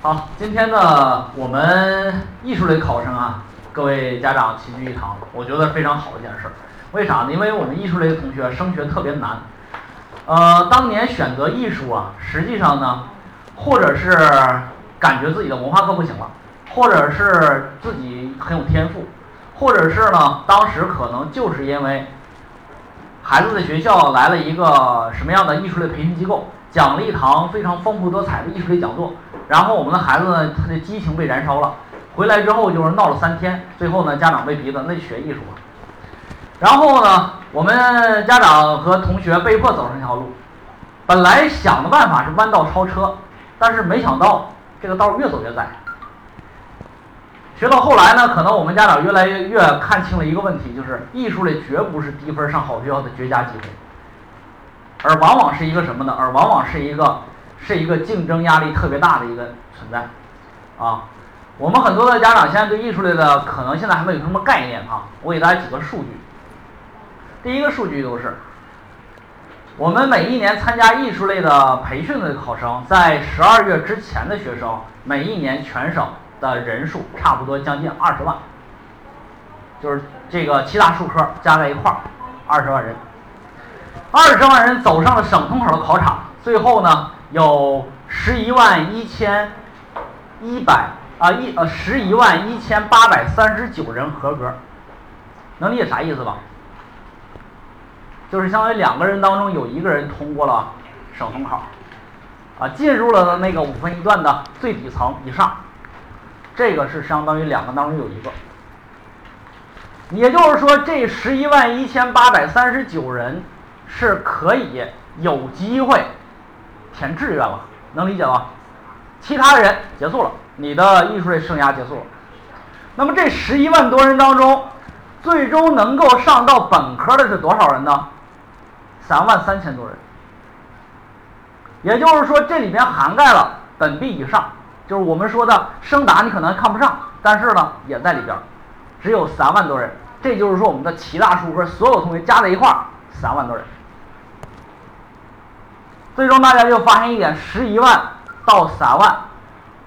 好，今天呢，我们艺术类考生啊，各位家长齐聚一堂，我觉得非常好的一件事儿。为啥呢？因为我们艺术类的同学升学特别难。呃，当年选择艺术啊，实际上呢，或者是感觉自己的文化课不行了，或者是自己很有天赋，或者是呢，当时可能就是因为孩子的学校来了一个什么样的艺术类培训机构。讲了一堂非常丰富多彩的艺术类讲座，然后我们的孩子呢，他的激情被燃烧了，回来之后就是闹了三天，最后呢，家长被逼的那学艺术了。然后呢，我们家长和同学被迫走上这条路，本来想的办法是弯道超车，但是没想到这个道越走越窄。学到后来呢，可能我们家长越来越越看清了一个问题，就是艺术类绝不是低分上好学校的绝佳机会。而往往是一个什么呢？而往往是一个是一个竞争压力特别大的一个存在，啊，我们很多的家长现在对艺术类的可能现在还没有什么概念啊。我给大家几个数据。第一个数据就是，我们每一年参加艺术类的培训的考生，在十二月之前的学生，每一年全省的人数差不多将近二十万，就是这个七大术科加在一块儿，二十万人。二十万人走上了省统考的考场，最后呢有十一万一千一百啊一呃十一万一千八百三十九人合格，能理解啥意思吧？就是相当于两个人当中有一个人通过了省统考，啊进入了那个五分一段的最底层以上，这个是相当于两个当中有一个，也就是说这十一万一千八百三十九人。是可以有机会填志愿了，能理解吗？其他人结束了，你的艺术类生涯结束了。那么这十一万多人当中，最终能够上到本科的是多少人呢？三万三千多人。也就是说，这里边涵盖了本毕以上，就是我们说的升达，你可能看不上，但是呢也在里边，只有三万多人。这就是说，我们的齐大叔和所有同学加在一块儿，三万多人。最终大家就发现一点：十一万到三万，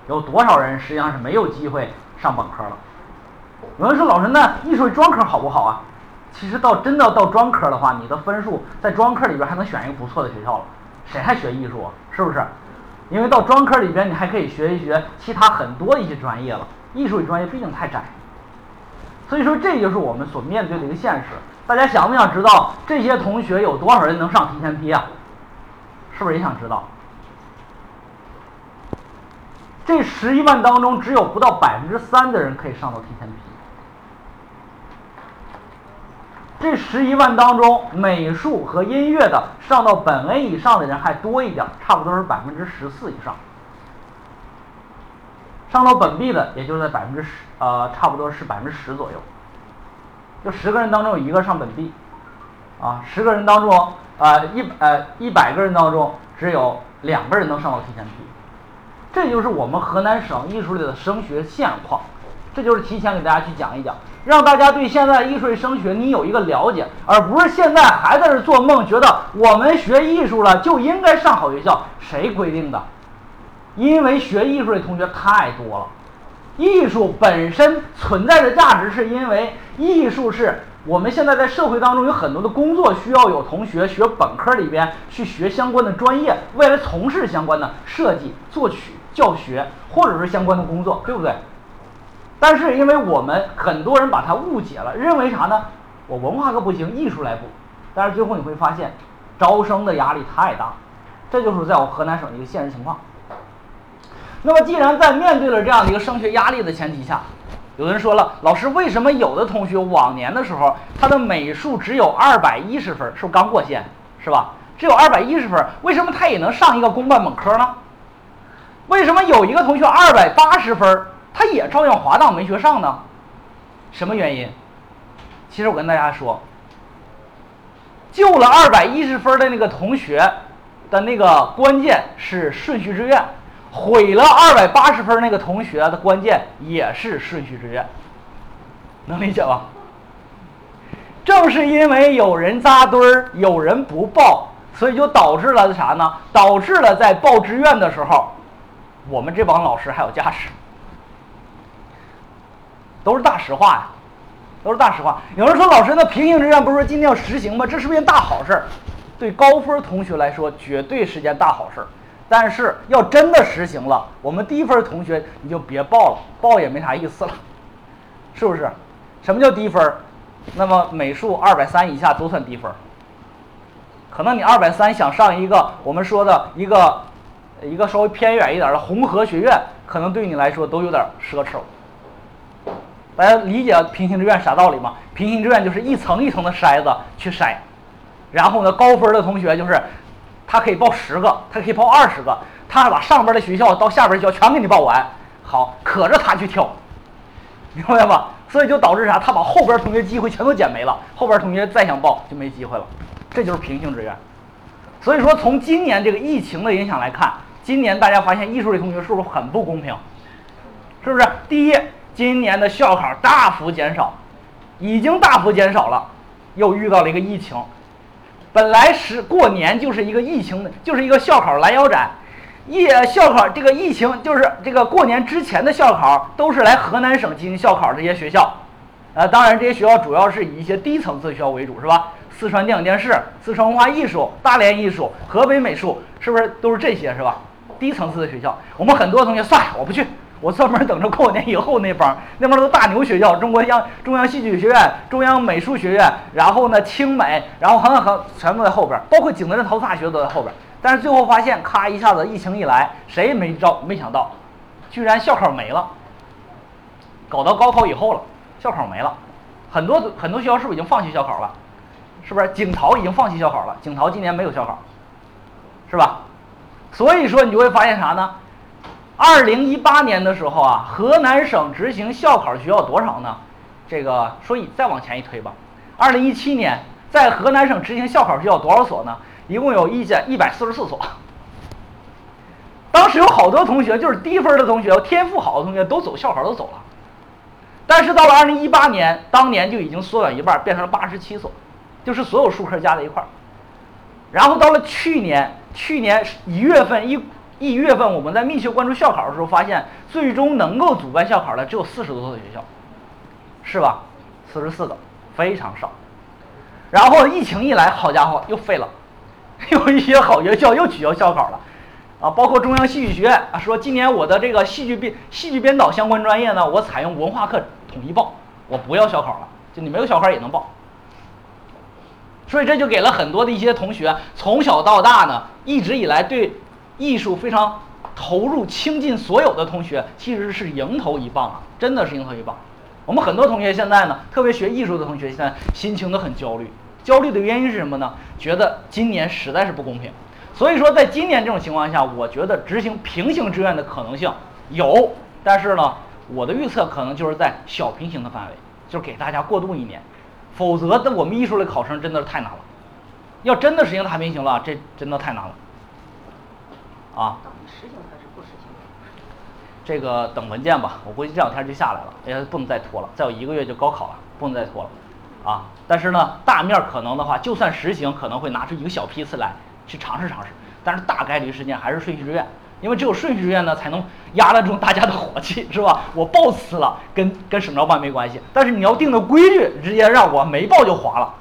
有多少人实际上是没有机会上本科了？有人说：“老师，那艺术专科好不好啊？”其实到真的到专科的话，你的分数在专科里边还能选一个不错的学校了。谁还学艺术啊？是不是？因为到专科里边，你还可以学一学其他很多一些专业了。艺术专业毕竟太窄，所以说这就是我们所面对的一个现实。大家想不想知道这些同学有多少人能上提前批啊？是不是也想知道？这十一万当中，只有不到百分之三的人可以上到提前批。这十一万当中，美术和音乐的上到本 A 以上的人还多一点，差不多是百分之十四以上。上到本 B 的，也就在百分之十，呃，差不多是百分之十左右。就十个人当中有一个上本 B，啊，十个人当中。呃，一呃一百个人当中只有两个人能上到提前批，这就是我们河南省艺术类的升学现况。这就是提前给大家去讲一讲，让大家对现在艺术类升学你有一个了解，而不是现在还在这做梦，觉得我们学艺术了就应该上好学校。谁规定的？因为学艺术类同学太多了，艺术本身存在的价值是因为艺术是。我们现在在社会当中有很多的工作需要有同学学本科里边去学相关的专业，未来从事相关的设计、作曲、教学，或者是相关的工作，对不对？但是因为我们很多人把它误解了，认为啥呢？我文化课不行，艺术来补。但是最后你会发现，招生的压力太大，这就是在我河南省的一个现实情况。那么既然在面对了这样的一个升学压力的前提下，有人说了，老师，为什么有的同学往年的时候，他的美术只有二百一十分，是不是刚过线，是吧？只有二百一十分，为什么他也能上一个公办本科呢？为什么有一个同学二百八十分，他也照样滑档没学上呢？什么原因？其实我跟大家说，救了二百一十分的那个同学的那个关键是顺序志愿。毁了二百八十分那个同学的关键也是顺序志愿，能理解吧？正是因为有人扎堆儿，有人不报，所以就导致了啥呢？导致了在报志愿的时候，我们这帮老师还有加持，都是大实话呀，都是大实话。有人说老师，那平行志愿不是说今天要实行吗？这是不是件大好事？对高分同学来说，绝对是件大好事。但是要真的实行了，我们低分同学你就别报了，报也没啥意思了，是不是？什么叫低分？那么美术二百三以下都算低分。可能你二百三想上一个我们说的一个一个稍微偏远一点的红河学院，可能对你来说都有点奢侈了。大家理解平行志愿啥道理吗？平行志愿就是一层一层的筛子去筛，然后呢，高分的同学就是他可以报十个，他可以报二十个，他把上边的学校到下边学校全给你报完，好，可着他去挑，明白吧？所以就导致啥？他把后边同学机会全都捡没了，后边同学再想报就没机会了，这就是平行志愿。所以说，从今年这个疫情的影响来看，今年大家发现艺术类同学是不是很不公平？是不是？第一，今年的校考大幅减少，已经大幅减少了，又遇到了一个疫情。本来是过年就是一个疫情的，就是一个校考拦腰斩。疫校考这个疫情就是这个过年之前的校考都是来河南省进行校考这些学校，呃，当然这些学校主要是以一些低层次学校为主，是吧？四川电影电视、四川文化艺术、大连艺术、河北美术，是不是都是这些，是吧？低层次的学校，我们很多同学算了，我不去，我专门等着过年以后那帮，那帮都大牛学校，中国央中央戏剧学院、中央美术学院，然后呢清美，然后很很全部在后边，包括景德镇陶瓷大学都在后边。但是最后发现，咔一下子疫情一来，谁也没招，没想到，居然校考没了，搞到高考以后了，校考没了，很多很多学校是不是已经放弃校考了？是不是景陶已经放弃校考了？景陶今年没有校考，是吧？所以说你就会发现啥呢？二零一八年的时候啊，河南省执行校考的学校多少呢？这个说以再往前一推吧，二零一七年在河南省执行校考学校多少所呢？一共有一千一百四十四所。当时有好多同学就是低分的同学，天赋好的同学都走校考都走了，但是到了二零一八年，当年就已经缩短一半，变成了八十七所。就是所有数科加在一块儿，然后到了去年，去年一月份一一月份，我们在密切关注校考的时候，发现最终能够主办校考的只有四十多所学校，是吧？四十四个，非常少。然后疫情一来，好家伙，又废了，有一些好学校又取消校考了，啊，包括中央戏剧学院啊，说今年我的这个戏剧编戏剧编导相关专业呢，我采用文化课统一报，我不要校考了，就你没有校考也能报。所以这就给了很多的一些同学，从小到大呢，一直以来对艺术非常投入、倾尽所有的同学，其实是迎头一棒啊！真的是迎头一棒。我们很多同学现在呢，特别学艺术的同学，现在心情都很焦虑。焦虑的原因是什么呢？觉得今年实在是不公平。所以说，在今年这种情况下，我觉得执行平行志愿的可能性有，但是呢，我的预测可能就是在小平行的范围，就是给大家过渡一年。否则，的我们艺术类考生真的是太难了。要真的实行大平行了，这真的太难了。啊。实行还是不实行？这个等文件吧，我估计这两天就下来了。哎，不能再拖了，再有一个月就高考了，不能再拖了。啊，但是呢，大面可能的话，就算实行，可能会拿出一个小批次来去尝试尝试。但是大概率事件还是顺序志愿。因为只有顺序志愿呢，才能压得住大家的火气，是吧？我报辞了，跟跟省招办没关系。但是你要定的规矩，直接让我没报就划了，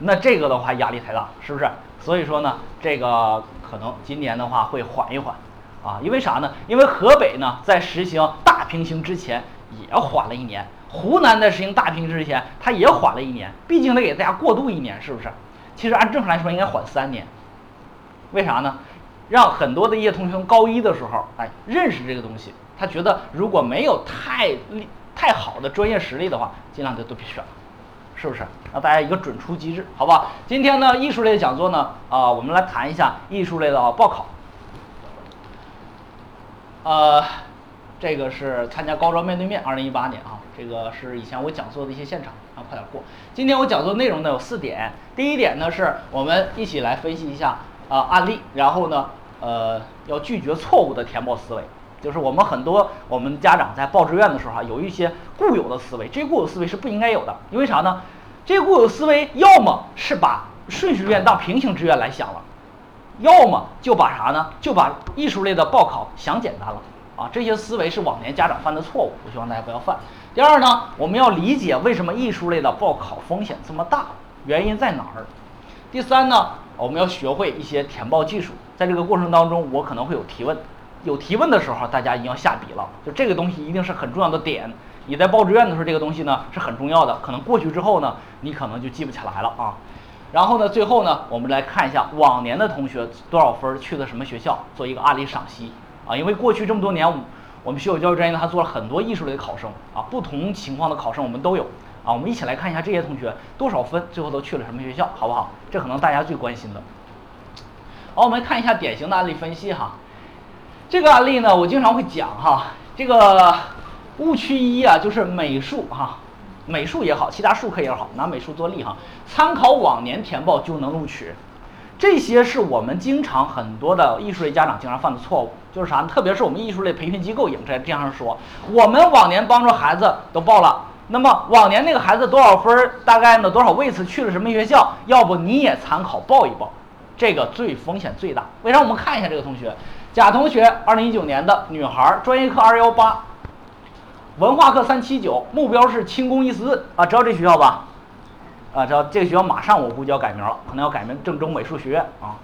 那这个的话压力太大，是不是？所以说呢，这个可能今年的话会缓一缓，啊，因为啥呢？因为河北呢在实行大平行之前也缓了一年，湖南在实行大平行之前它也缓了一年，毕竟得给大家过渡一年，是不是？其实按正常来说应该缓三年，为啥呢？让很多的一些同学高一的时候，哎，认识这个东西。他觉得如果没有太、太好的专业实力的话，尽量就都别选了，是不是？让大家一个准出机制，好吧？今天呢，艺术类的讲座呢，啊，我们来谈一下艺术类的报考。呃，这个是参加高招面对面，二零一八年啊，这个是以前我讲座的一些现场，啊，快点过。今天我讲座内容呢有四点，第一点呢是我们一起来分析一下啊案例，然后呢。呃，要拒绝错误的填报思维，就是我们很多我们家长在报志愿的时候啊，有一些固有的思维，这固有思维是不应该有的。因为啥呢？这固有思维要么是把顺序志愿当平行志愿来想了，要么就把啥呢？就把艺术类的报考想简单了啊！这些思维是往年家长犯的错误，我希望大家不要犯。第二呢，我们要理解为什么艺术类的报考风险这么大，原因在哪儿？第三呢，我们要学会一些填报技术，在这个过程当中，我可能会有提问，有提问的时候，大家一定要下笔了，就这个东西一定是很重要的点。你在报志愿的时候，这个东西呢是很重要的，可能过去之后呢，你可能就记不起来了啊。然后呢，最后呢，我们来看一下往年的同学多少分去的什么学校，做一个案例赏析啊。因为过去这么多年，我们学有教育专业呢，还做了很多艺术类的考生啊，不同情况的考生我们都有啊。我们一起来看一下这些同学多少分，最后都去了什么学校，好不好？这可能大家最关心的。好，我们来看一下典型的案例分析哈。这个案例呢，我经常会讲哈，这个。误区一啊，就是美术哈，美术也好，其他术科也好，拿美术做例哈，参考往年填报就能录取，这些是我们经常很多的艺术类家长经常犯的错误，就是啥？特别是我们艺术类培训机构也在这样说，我们往年帮助孩子都报了，那么往年那个孩子多少分儿，大概呢多少位次去了什么学校？要不你也参考报一报，这个最风险最大。为啥？我们看一下这个同学，贾同学，二零一九年的女孩，专业课二幺八。文化课三七九，目标是轻工一四啊，知道这学校吧？啊，知道这个学校马上我估计要改名了，可能要改名郑州美术学院啊。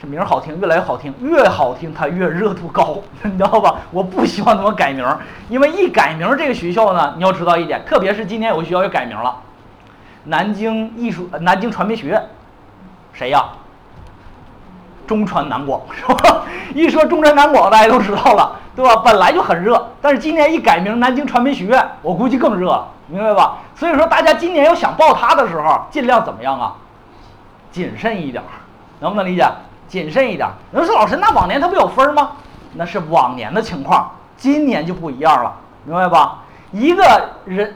这名好听，越来越好听，越好听它越热度高，你知道吧？我不希望他们改名，因为一改名这个学校呢，你要知道一点，特别是今年有个学校要改名了，南京艺术南京传媒学院，谁呀？中传南广是吧？一说中传南广，大家都知道了。对吧？本来就很热，但是今年一改名南京传媒学院，我估计更热，明白吧？所以说大家今年要想报它的时候，尽量怎么样啊？谨慎一点，能不能理解？谨慎一点。有人说老师，那往年他不有分吗？那是往年的情况，今年就不一样了，明白吧？一个人。